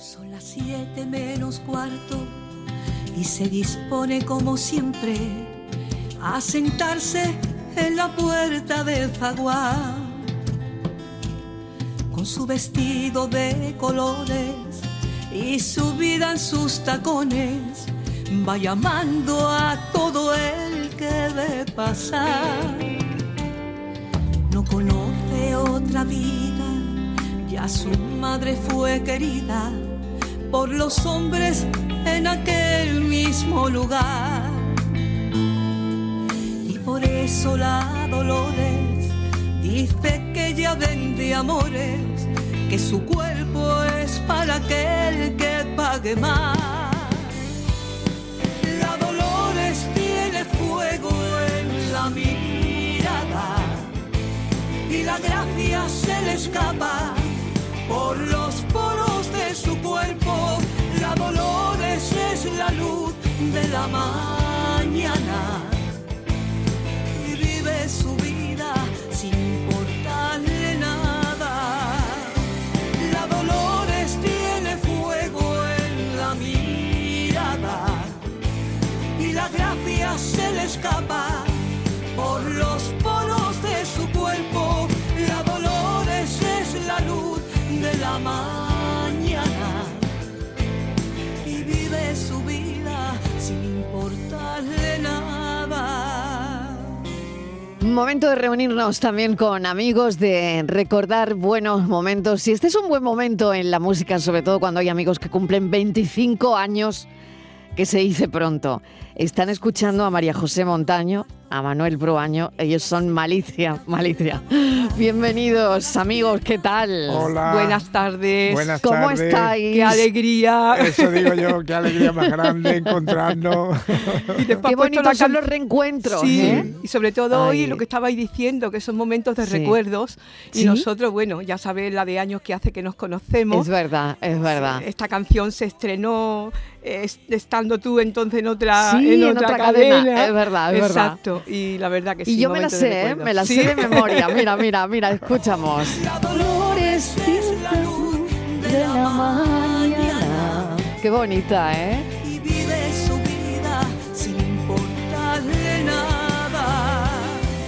Son las siete menos cuarto y se dispone como siempre a sentarse en la puerta del zaguán con su vestido de colores y su vida en sus tacones va llamando a todo el que ve pasar. No conoce otra vida, ya su madre fue querida por los hombres en aquel mismo lugar. Y por eso la Dolores dice que ya vende amores, que su cuerpo es para aquel que pague más. La Dolores tiene fuego en la mirada y la gracia se le escapa por los su cuerpo. La Dolores es la luz de la mañana y vive su vida sin importarle nada. La Dolores tiene fuego en la mirada y la gracia se le escapa Momento de reunirnos también con amigos, de recordar buenos momentos. Y este es un buen momento en la música, sobre todo cuando hay amigos que cumplen 25 años, que se dice pronto. Están escuchando a María José Montaño, a Manuel Bruaño. Ellos son Malicia, Malicia. Bienvenidos, amigos, ¿qué tal? Hola. Buenas tardes. Buenas ¿Cómo tardes. estáis? Qué alegría. Eso digo yo, qué alegría más grande encontrarnos. Y después Qué la son los reencuentros, Sí, ¿eh? y sobre todo Ay. hoy lo que estabais diciendo, que son momentos de Sí. recuerdos. Y Sí. nosotros, bueno, ya sabéis la de años que hace que nos conocemos. Es verdad, es verdad. Esta canción se estrenó es- estando tú entonces en otra, Sí, en en otra, cadena. cadena. Es verdad, es verdad. Y la verdad que sí. Y yo me la sé, ¿eh? me la Sí. sé de memoria. Mira, mira, mira, escuchamos. La Dolores es la luz de la mañana Qué bonita, ¿eh? y vive su vida sin importarle nada.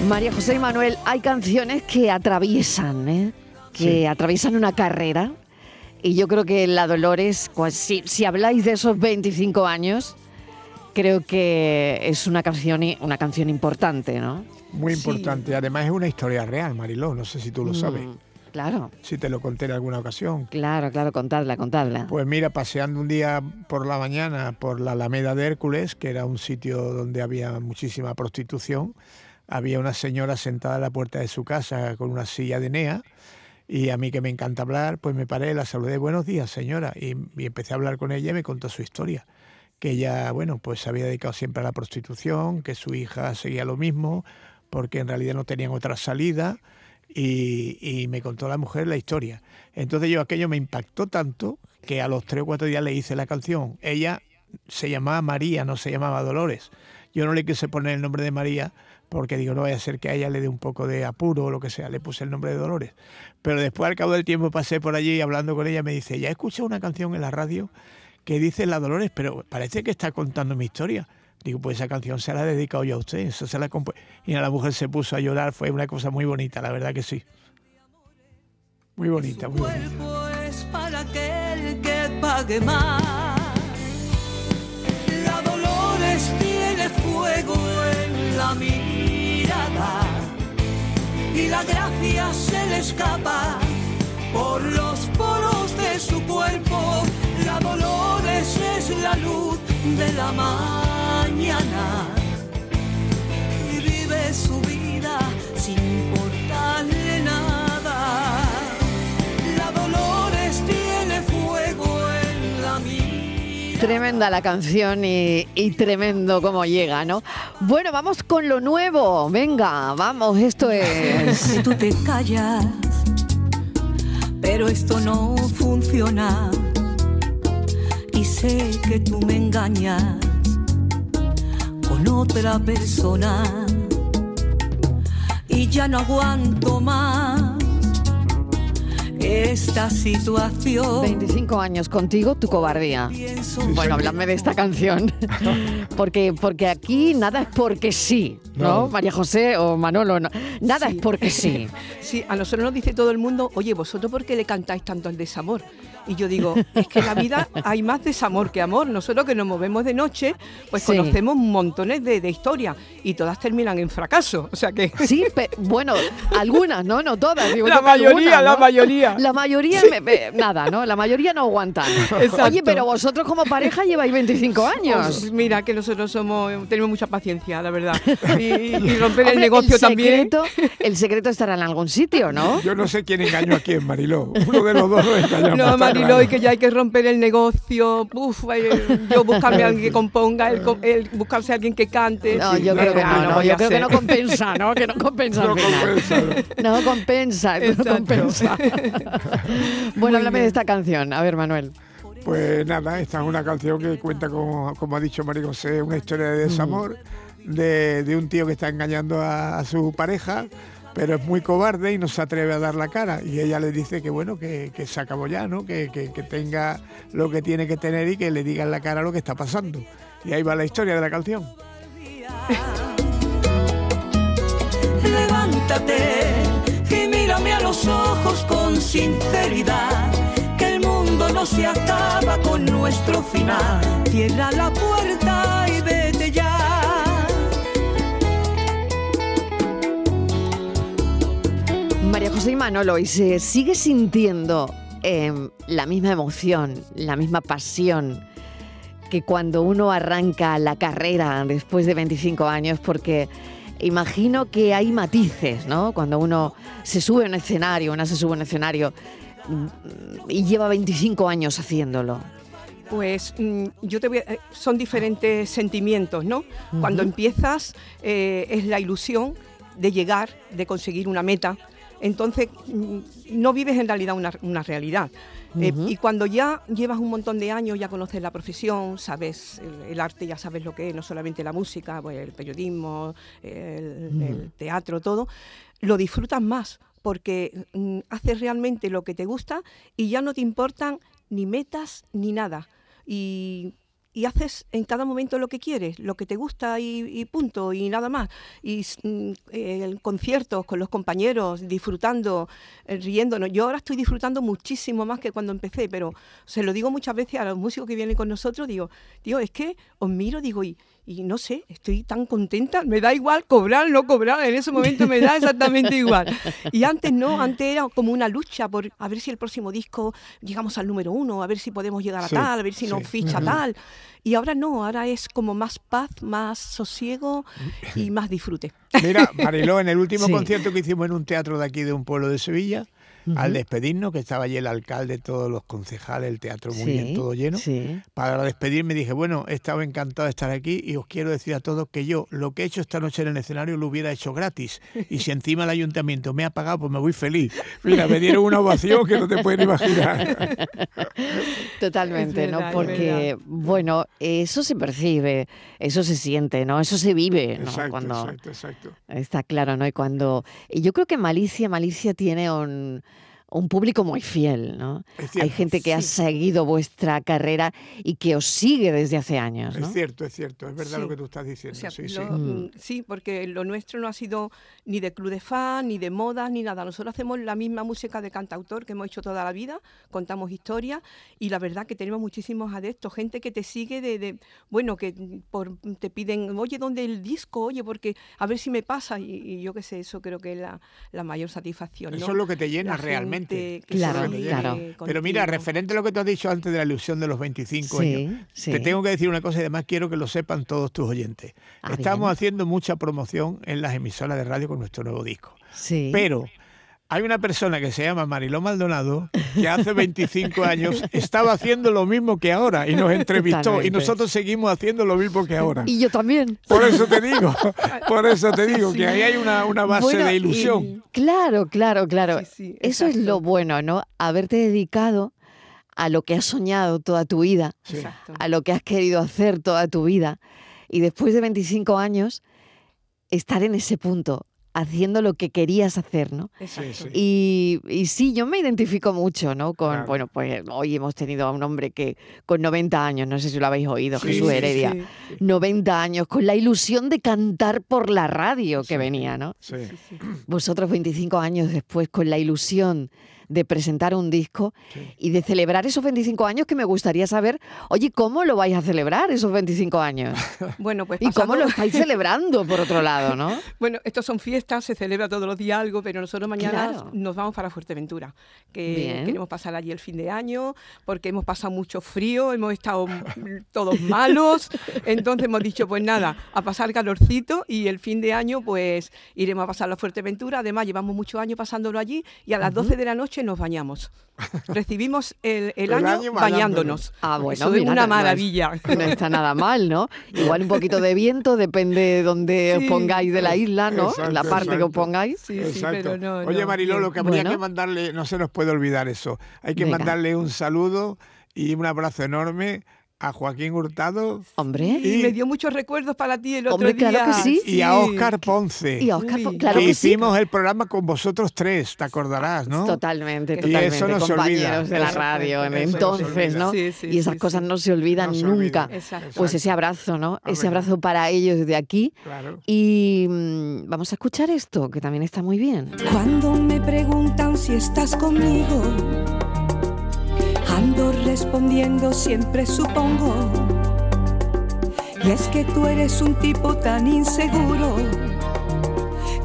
María José y Manuel, hay canciones que atraviesan, ¿eh? Que Sí. atraviesan una carrera. Y yo creo que La Dolores, pues, si, si habláis de esos 25 años, creo que es una canción, una canción importante, ¿no? Muy Sí. importante. Además es una historia real, Mariló. No sé si tú lo sabes. Mm, Claro, Si te lo conté en alguna ocasión. claro, claro, contadla, contadla. Pues mira, paseando un día por la mañana por la Alameda de Hércules, que era un sitio donde había muchísima prostitución, había una señora sentada en la puerta de su casa con una silla de nea y a mí que me encanta hablar, pues me paré, la saludé, buenos días señora, y, y empecé a hablar con ella y me contó su historia, que ella, bueno, pues se había dedicado siempre a la prostitución, que su hija seguía lo mismo, porque en realidad no tenían otra salida y, y me contó la mujer la historia. Entonces yo aquello me impactó tanto que a los tres o cuatro días le hice la canción. Ella se llamaba María, no se llamaba Dolores. Yo no le quise poner el nombre de María porque digo, no vaya a ser que a ella le dé un poco de apuro o lo que sea, le puse el nombre de Dolores. Pero después al cabo del tiempo pasé por allí hablando con ella me dice, ya escuchado una canción en la radio que dice la Dolores, pero parece que está contando mi historia. Digo, pues esa canción se la he dedicado yo a usted, eso se la compu-". Y la mujer se puso a llorar, fue una cosa muy bonita, la verdad que sí. Muy bonita, muy bonita. cuerpo es para aquel que pague más. La Dolores tiene fuego en la mirada y la gracia se le escapa por los poros la luz de la mañana y vive su vida sin importarle nada. La Dolores tiene fuego en la mirada. Tremenda la canción y, y tremendo cómo llega, ¿no? Bueno, vamos con lo nuevo. Venga, vamos, esto es. que tú te callas, pero esto no funciona. Sé que tú me engañas con otra persona. Y ya no aguanto más esta situación. 25 años contigo, tu cobardía. Bueno, háblame de esta canción. porque, porque aquí nada es porque sí, ¿no? No. María José o Manolo, no. nada Sí. es porque sí. Sí, a nosotros nos dice todo el mundo, oye, ¿vosotros por qué le cantáis tanto al desamor? Y yo digo, es que en la vida hay más desamor que amor. Nosotros que nos movemos de noche, pues Sí. conocemos montones de, de historias y todas terminan en fracaso. O sea que Sí, pe- bueno, algunas, ¿no? No todas. digo la mayoría, algunas, la mayoría. La mayoría, me- me- nada, ¿no? La mayoría no aguantan. Exacto. Oye, pero vosotros como pareja lleváis 25 años. Pues mira que nosotros somos tenemos mucha paciencia, la verdad. Y, y romper el negocio también. secreto, El secreto estará en algún sitio, ¿no? Yo no sé quién engañó a quién, Mariló. Uno de los dos lo engañó. No, Mariló, claro. y que ya hay que romper el negocio. Uf, eh, yo buscarme a alguien que componga, el, buscarse a alguien que cante. No, Sí, yo creo que no, yo creo que no compensa, ¿no? Que no compensa No al final. compensa, ¿no? No compensa, no compensa. bueno, háblame de esta canción. A ver, Manuel. Pues nada, esta es una canción que cuenta, como, como ha dicho María José, una historia de desamor de, de un tío que está engañando a, a su pareja, pero es muy cobarde y no se atreve a dar la cara. Y ella le dice que bueno, que, que se acabó ya, ¿no? Que, que- que tenga lo que tiene que tener y que le diga en la cara lo que está pasando. Y ahí va la historia de la canción. Levántate mírame a los ojos con sinceridad. Que el mundo no se acaba con nuestro final. Cierra la puerta y vete ya. María José y Manolo, ¿y se sigue sintiendo eh, la misma emoción, la misma pasión que cuando uno arranca la carrera después de 25 años? Porque imagino que hay matices, ¿no? Cuando uno se sube a un escenario, una se sube a un escenario mm, y lleva 25 años haciéndolo. Pues mm, yo te voy a- eh, son diferentes sentimientos, ¿no? Cuando empiezas eh, es la ilusión de llegar, de conseguir una meta. Entonces mm, no vives en realidad una, una realidad. Eh, y cuando ya llevas un montón de años, ya conoces la profesión, sabes el, el arte, ya sabes lo que es, no solamente la música, pues el periodismo, el, el teatro, todo, lo disfrutas más porque mm, haces realmente lo que te gusta y ya no te importan ni metas ni nada. Y, y haces en cada momento lo que quieres, lo que te gusta y, punto, y nada más. Y mm, eh, conciertos con los compañeros, disfrutando, eh, riéndonos. Yo ahora estoy disfrutando muchísimo más que cuando empecé, pero se lo digo muchas veces a los músicos que vienen con nosotros, digo, tío, es que os miro, digo, y, y no sé, estoy tan contenta, me da igual cobrar, no cobrar, en ese momento me da exactamente igual. Y antes no, antes era como una lucha por a ver si el próximo disco llegamos al número uno, a ver si podemos llegar a Sí, tal, a ver si nos sí. ficha tal. Y ahora no, ahora es como más paz, más sosiego y más disfrute. Mira, Mariló, en el último Sí. concierto que hicimos en un teatro de aquí de un pueblo de Sevilla, al despedirnos, que estaba allí el alcalde, todos los concejales, el teatro muy bien, todo lleno. Sí. Para despedirme dije, bueno, he estado encantado de estar aquí y os quiero decir a todos que yo lo que he hecho esta noche en el escenario lo hubiera hecho gratis. Y si encima el ayuntamiento me ha pagado, pues me voy feliz. Mira, me dieron una ovación que no te pueden imaginar. Totalmente, ¿no? Porque, bueno, eso se percibe, eso se siente, ¿no? Eso se vive, ¿no? Exacto, Cuando exacto, exacto. está claro, ¿no? Y cuando y yo creo que Malicia, Malicia tiene un, un público muy fiel, ¿no? Hay gente que ha seguido vuestra carrera y que os sigue desde hace años, ¿no? Es cierto, es cierto, es verdad Sí. lo que tú estás O diciendo. sea, sí, sí. lo- mm, sí, porque lo nuestro no ha sido ni de club de fan, ni de modas, ni nada. Nosotros hacemos la misma música de cantautor que hemos hecho toda la vida, contamos historias y la verdad que tenemos muchísimos adeptos, gente que te sigue de, de- bueno, que por, te piden, oye, ¿dónde el disco? Oye, porque a ver si me pasa y, y yo qué sé, eso creo que es la, la mayor satisfacción. Eso ¿no? es lo que te llena La realmente. Claro, claro. Pero mira, referente a lo que tú has dicho antes de la ilusión de los 25 Sí, años, sí. te tengo que decir una cosa y además quiero que lo sepan todos tus oyentes. Ah, Estamos bien. haciendo mucha promoción en las emisoras de radio con nuestro nuevo disco. Sí. Pero hay una persona que se llama Mariló Maldonado que hace 25 años estaba haciendo lo mismo que ahora y nos entrevistó y nosotros seguimos haciendo lo mismo que ahora. Y yo también. Por eso te digo, por eso te digo que ahí hay una, una base Bueno, de y- ilusión. Claro, claro, claro. Sí, sí, Eso es lo bueno, ¿no? Haberte dedicado a lo que has soñado toda tu vida, a lo que has querido hacer toda tu vida. Y después de 25 años, estar en ese punto, haciendo lo que querías hacer, ¿no? Exacto. Y, y sí, yo me identifico mucho, ¿no? Con, Claro. bueno, pues hoy hemos tenido a un hombre que con 90 años, no sé si lo habéis oído, Sí, Jesús sí, Heredia, Sí, sí. 90 años, con la ilusión de cantar por la radio que venía, ¿no? Sí. Sí, sí. Vosotros 25 años después, con la ilusión de presentar un disco Sí. y de celebrar esos 25 años que me gustaría saber, oye, ¿cómo lo vais a celebrar esos 25 años? Bueno, pues ¿Y cómo lo estáis celebrando, por otro lado, no? Bueno, estos son fiestas, se celebra todos los días algo, pero nosotros mañana Claro. nos vamos para Fuerteventura, que Bien. queremos pasar allí el fin de año, porque hemos pasado mucho frío, hemos estado todos malos, entonces hemos dicho, pues nada, a pasar calorcito y el fin de año pues iremos a pasar a Fuerteventura, además llevamos muchos años pasándolo allí y a las 12 de la noche nos bañamos. Recibimos el, el El año, año bañándonos. bañándonos. Ah, bueno, Eso es mira, una no- no es- maravilla. No está nada mal, ¿no? Igual un poquito de viento, depende de donde os pongáis de la isla, ¿no? Exacto, la parte que os pongáis. Sí, sí, pero no, Oye, Mariló, lo que habría Bueno. que mandarle, no se nos puede olvidar eso. Hay que Venga. mandarle un saludo y un abrazo enorme a Joaquín Hurtado Hombre. Y Y- me dio muchos recuerdos para ti el otro Hombre, día. claro que sí. y a Óscar Ponce. Y a Oscar, Uy. Po- claro que que sí. hicimos el programa con vosotros tres, te acordarás, ¿no? Totalmente, Y totalmente. eso no se compañeros olvida. de la Eso- radio en eso no se entonces. ¿no? Sí, sí, y esas sí, cosas sí. no se olvidan No se nunca. olvida. Exacto. Pues ese abrazo, ¿no? Ese Hombre. abrazo para ellos desde aquí. Claro. Y mm, vamos a escuchar esto, que también está muy bien. Cuando me preguntan si estás conmigo, respondiendo siempre supongo. Y es que tú eres un tipo tan inseguro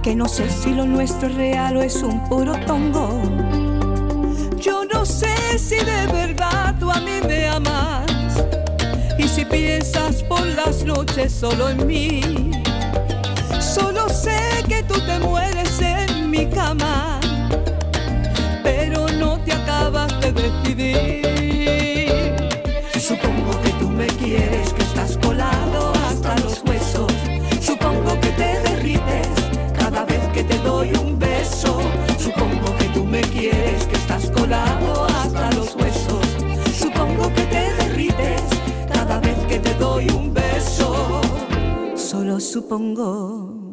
que no sé si lo nuestro es real o es un puro tongo. Yo no sé si de verdad tú a mí me amas y si piensas por las noches solo en mí. Solo sé que tú te mueres en mi cama, pero no te acabas de decidir. Supongo que tú me quieres, que estás colado hasta los huesos. Supongo que te derrites cada vez que te doy un beso. Supongo que tú me quieres, que estás colado hasta los huesos. Supongo que te derrites cada vez que te doy un beso. Solo supongo.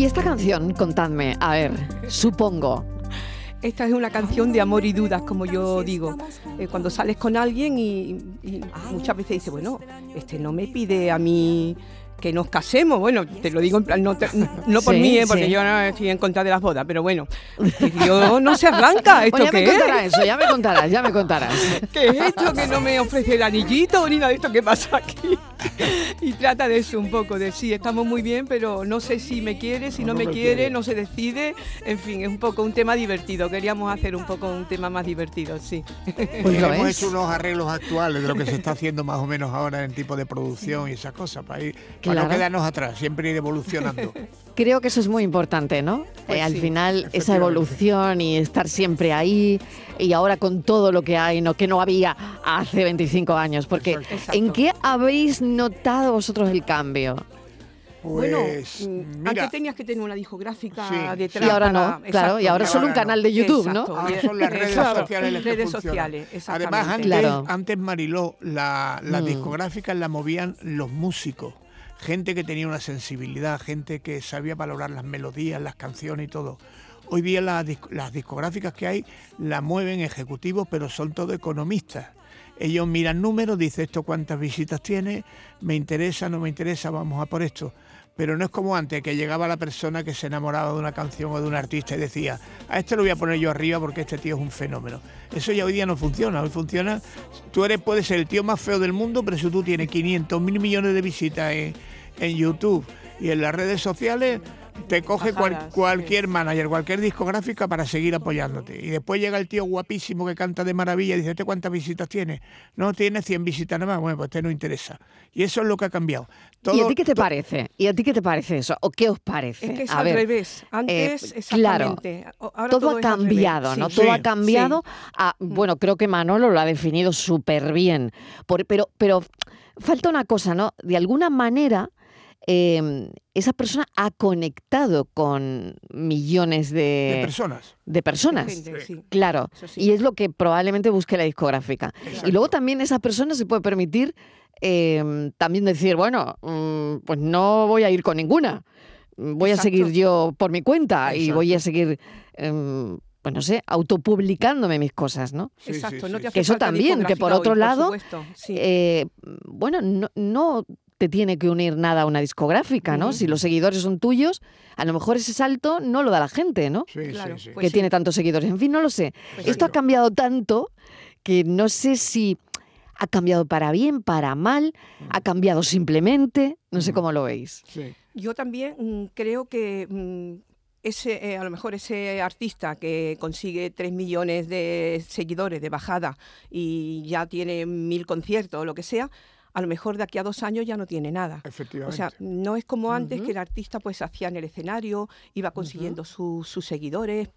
Y esta canción, contadme, a ver, supongo. Esta es una canción de amor y dudas, como yo digo. Eh, cuando sales con alguien y, y muchas veces dices, bueno, este no me pide a mí que nos casemos. Bueno, te lo digo en plan, no, te- no por Sí, mí, eh, porque sí. yo no estoy en contra de las bodas, pero bueno, tío no se arranca. ¿Esto Bueno, ya me qué es? contarás eso, ya me contarás, ya me contarás. ¿Qué es esto que no me ofrece el anillito ni nada de esto que pasa aquí? Y trata de eso un poco, de sí, estamos muy bien, pero no sé si me quiere, si no, No me me quiere, quiere. no se decide. En fin, es un poco un tema divertido. Queríamos hacer un poco un tema más divertido, sí. Pues hemos es. hecho unos arreglos actuales de lo que se está haciendo más o menos ahora en tipo de producción y esas cosas, para, ir, para Claro. no quedarnos atrás, siempre ir evolucionando. Creo que eso es muy importante, ¿no? Pues Eh, al sí, final, esa evolución y estar siempre ahí, y ahora con todo lo que hay, ¿no? que no había hace 25 años. Porque, Exacto. ¿en qué habéis notado vosotros el cambio? Pues, bueno, mm, mira, antes tenías que tener una discográfica Sí, detrás. Y ahora para- no, claro, y ahora y solo un no. canal de YouTube, Exacto. ¿no? ahora son las redes sociales las redes sociales, Además, exactamente. antes, Claro. antes Mariló, la- las Mm. discográficas las movían los músicos. Gente que tenía una sensibilidad, gente que sabía valorar las melodías, las canciones y todo. Hoy día las, disc- las discográficas que hay las mueven ejecutivos, pero son todos economistas. Ellos miran números, dicen esto cuántas visitas tiene, me interesa, no me interesa, vamos a por esto. Pero no es como antes, que llegaba la persona que se enamoraba de una canción o de un artista y decía, a este lo voy a poner yo arriba porque este tío es un fenómeno. Eso ya hoy día no funciona. Hoy funciona, tú eres, puedes ser el tío más feo del mundo, pero si tú tienes 500 mil millones de visitas en, en YouTube y en las redes sociales, te coge cual- cualquier manager, cualquier discográfica para seguir apoyándote. Y después llega el tío guapísimo que canta de maravilla y dice, ¿este cuántas visitas tiene? No, tiene 100 visitas nada más. Bueno, pues este no interesa. Y eso es lo que ha cambiado. ¿Y Todo- a ti qué te parece? ¿Y a ti qué te parece eso? ¿O qué os parece? Es que es a al ver, revés. Antes, eh, claro, exactamente. O- ahora todo, ha es al revés. cambiado, ¿no? Sí. Todo Sí, ha cambiado. sí. a- bueno, creo que Manolo lo ha definido súper bien. Por- pero, pero falta una cosa, ¿no? De alguna manera, eh, esa persona ha conectado con millones de de, personas. de personas. Gente, sí. Claro, sí. y es lo que probablemente busque la discográfica. Y luego también esa persona se puede permitir em, también decir, bueno, mm, pues no voy a ir con ninguna. Voy a seguir yo por mi cuenta y voy a seguir em, pues no sé, autopublicándome mis cosas, ¿no? Exacto, no te Que eso también, que por otro lado, eh, bueno, no, te tiene que unir nada a una discográfica, ¿no? Si los seguidores son tuyos, a lo mejor ese salto no lo da la gente, ¿no? Sí, claro, que pues tiene tantos seguidores. En fin, no lo sé. Pues Esto ha cambiado tanto que no sé si ha cambiado para bien, para mal, ha cambiado simplemente, no sé cómo lo veis. Yo también mm, creo que mm, ese, eh, a lo mejor ese artista que consigue 3 millones de seguidores de bajada y ya tiene mil conciertos o lo que sea, a lo mejor de aquí a dos años ya no tiene nada. Efectivamente. O sea, no es como antes que el artista pues hacía en el escenario, iba consiguiendo sus seguidores,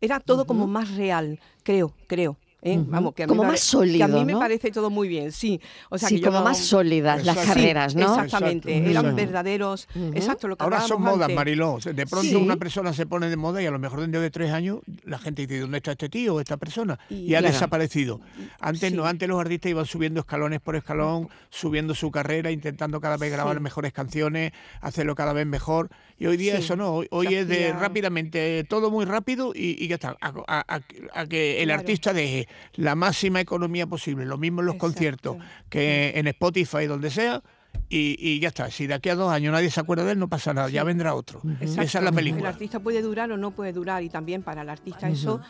era todo como más real, creo, creo. ¿Eh? Vamos, que a mí como más sólido, a mí me parece todo muy bien, sí. O sea, sí, como más sólidas las carreras, ¿no? Exactamente, eran verdaderos. Exacto, lo que Ahora son modas, Mariló. De pronto una persona se pone de moda y a lo mejor dentro de tres años la gente dice, ¿dónde está este tío o esta persona? Y, ha desaparecido. Antes no, antes los artistas iban subiendo escalones por escalón, subiendo su carrera, intentando cada vez grabar mejores canciones, hacerlo cada vez mejor. Y hoy día eso no, hoy, es de rápidamente, todo muy rápido y, ya está, a, que el artista deje la máxima economía posible, lo mismo en los conciertos que en Spotify, donde sea, y, ya está. Si de aquí a dos años nadie se acuerda de él, no pasa nada, ya vendrá otro. Esa es la película. El artista puede durar o no puede durar, y también para el artista eso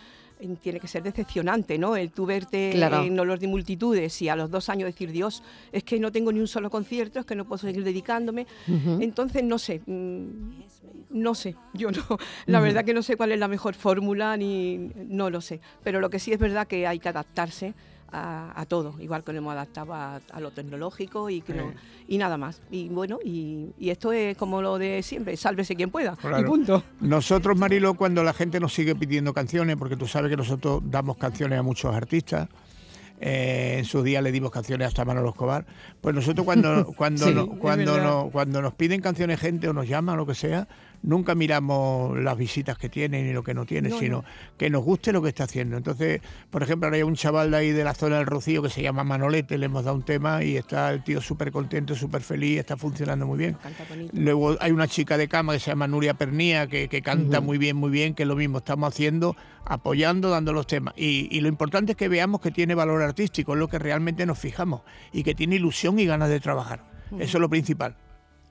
tiene que ser decepcionante, ¿no? El tú verte en olor de multitudes y a los dos años decir, Dios, es que no tengo ni un solo concierto, es que no puedo seguir dedicándome. Entonces, no sé, mm, no sé, yo no, la verdad que no sé cuál es la mejor fórmula, ni no lo sé. Pero lo que sí es verdad que hay que adaptarse a, todo, igual que nos hemos adaptado a, lo tecnológico y, que no, y nada más. Y bueno, y, esto es como lo de siempre, sálvese quien pueda, y punto. Nosotros, Marilo, cuando la gente nos sigue pidiendo canciones, porque tú sabes que nosotros damos canciones a muchos artistas, eh, en sus días le dimos canciones hasta Manolo Escobar. Pues nosotros cuando, cuando, cuando, cuando nos piden canciones gente o nos llaman o lo que sea, nunca miramos las visitas que tiene ni lo que no tiene, sino que nos guste lo que está haciendo. Entonces, por ejemplo, ahora hay un chaval de ahí de la zona del Rocío que se llama Manolete, le hemos dado un tema y está el tío súper contento, súper feliz, está funcionando muy bien. Luego hay una chica de cama que se llama Nuria Pernía, que, canta muy bien, muy bien, que es lo mismo estamos haciendo, apoyando, dando los temas. Y, lo importante es que veamos que tiene valor artístico, es lo que realmente nos fijamos, y que tiene ilusión y ganas de trabajar. Eso es lo principal.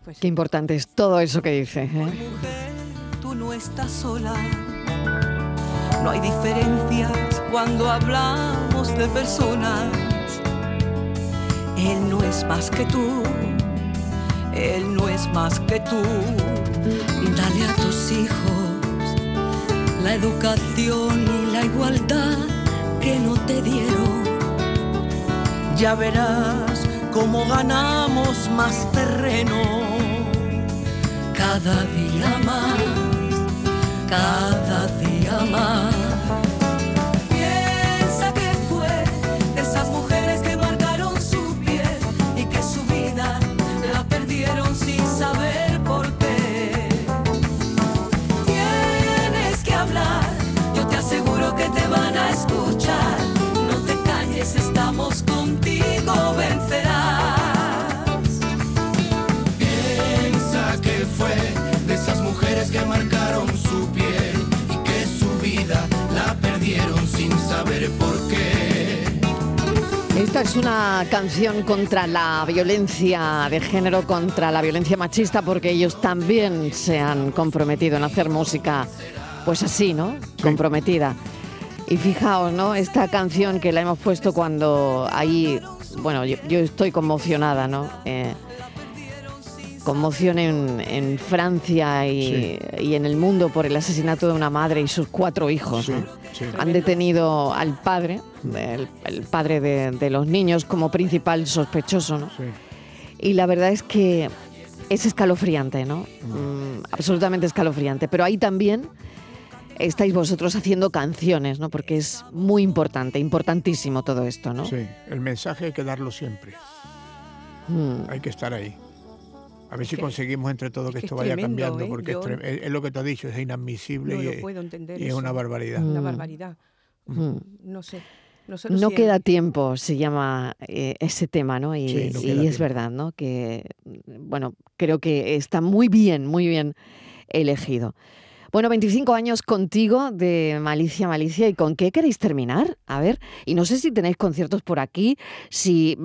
Pues Qué importante es todo eso que dice. ¿eh? Mujer, tú no estás sola. No hay diferencias cuando hablamos de personas. Él no es más que tú. Él no es más que tú. Dale a tus hijos la educación y la igualdad que no te dieron. Ya verás cómo ganamos más terreno cada día más, cada día más. Saber por qué. Esta es una canción contra la violencia de género, contra la violencia machista, porque ellos también se han comprometido en hacer música, pues así, ¿no? Comprometida. Y fijaos, ¿no? Esta canción que la hemos puesto cuando ahí, bueno, yo, estoy conmocionada, ¿no? Eh, conmoción en, Francia y, en el mundo por el asesinato de una madre y sus cuatro hijos. Han detenido al padre, el, padre de, los niños, como principal sospechoso. ¿no? Y la verdad es que es escalofriante, ¿no? Mm, absolutamente escalofriante. Pero ahí también estáis vosotros haciendo canciones, ¿no? Porque es muy importante, importantísimo todo esto, ¿no? Sí, el mensaje hay que darlo siempre. Mm. Hay que estar ahí. A ver si conseguimos entre todos que, esto vaya cambiando, ¿eh? porque es, lo que te has dicho, es inadmisible y, es, una barbaridad. Una barbaridad. No sé. no queda tiempo, se llama eh, ese tema, ¿no? Y, y es verdad, ¿no? Que, bueno, creo que está muy bien, muy bien elegido. Bueno, 25 años contigo de Malicia Malicia. ¿Y con qué queréis terminar? A ver, y no sé si tenéis conciertos por aquí, si,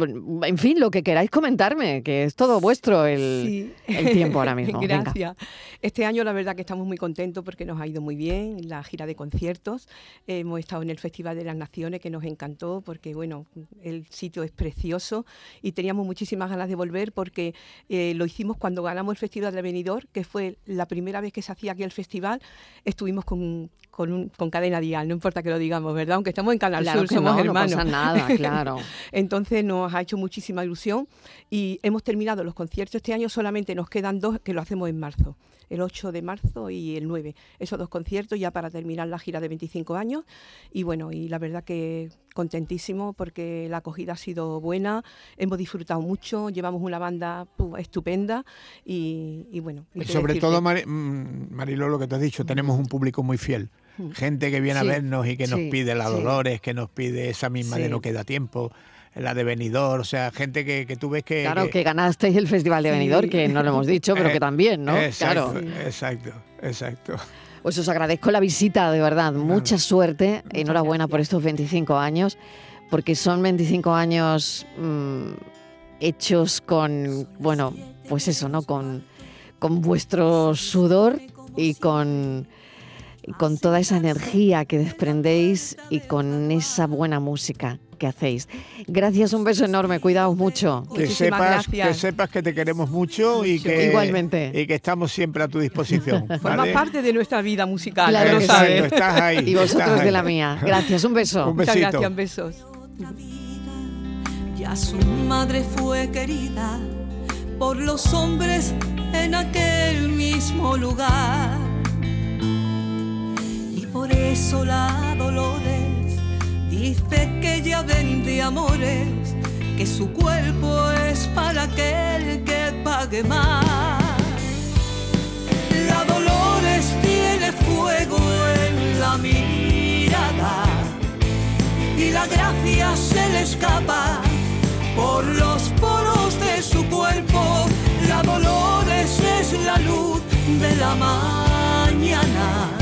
en fin, lo que queráis comentarme, que es todo vuestro el, tiempo ahora mismo. Gracias. Este año la verdad que estamos muy contentos porque nos ha ido muy bien la gira de conciertos. hemos estado en el Festival de las Naciones que nos encantó porque, bueno, el sitio es precioso y teníamos muchísimas ganas de volver porque eh, lo hicimos cuando ganamos el Festival de Benidorm, que fue la primera vez que se hacía aquí el festival estuvimos con, con, Cadena Dial, no importa que lo digamos, ¿verdad? Aunque estamos en Canal Sur, somos hermanos. No pasa nada, claro. Entonces nos ha hecho muchísima ilusión y hemos terminado los conciertos este año, solamente nos quedan dos que lo hacemos en marzo el 8 de marzo y el 9. Esos dos conciertos ya para terminar la gira de 25 años. Y bueno, y la verdad que contentísimo porque la acogida ha sido buena, hemos disfrutado mucho, llevamos una banda estupenda y, bueno. sobre todo, mm, Marilo, lo que te has dicho, tenemos un público muy fiel. Hmm. Gente que viene a vernos y que nos pide la Dolores, que nos pide esa misma de no queda tiempo la de Benidorm, o sea, gente que, que tú ves que... Claro, que, ganasteis el Festival de Benidorm, que no lo hemos dicho, pero que también, ¿no? Exacto, claro. exacto, exacto. Pues os agradezco la visita, de verdad. Mucha suerte. Enhorabuena por estos 25 años, porque son 25 años mm, hechos con, bueno, pues eso, ¿no? Con, con vuestro sudor y con, y con toda esa energía que desprendéis y con esa buena música que hacéis. Gracias, un beso enorme, cuidaos mucho. Que sepas, que sepas que te queremos mucho y que, Igualmente. y que estamos siempre a tu disposición. Forma parte de nuestra vida musical, claro lo sabes. Estás ahí. Y vosotros de la mía. Gracias, un beso. Un Muchas gracias, besos. Ya su madre fue querida por los hombres en aquel mismo lugar. Y por eso la Dolores Dice ya vende amores, que su cuerpo es para aquel que pague más. La Dolores tiene fuego en la mirada y la gracia se le escapa por los poros de su cuerpo. La Dolores es la luz de la mañana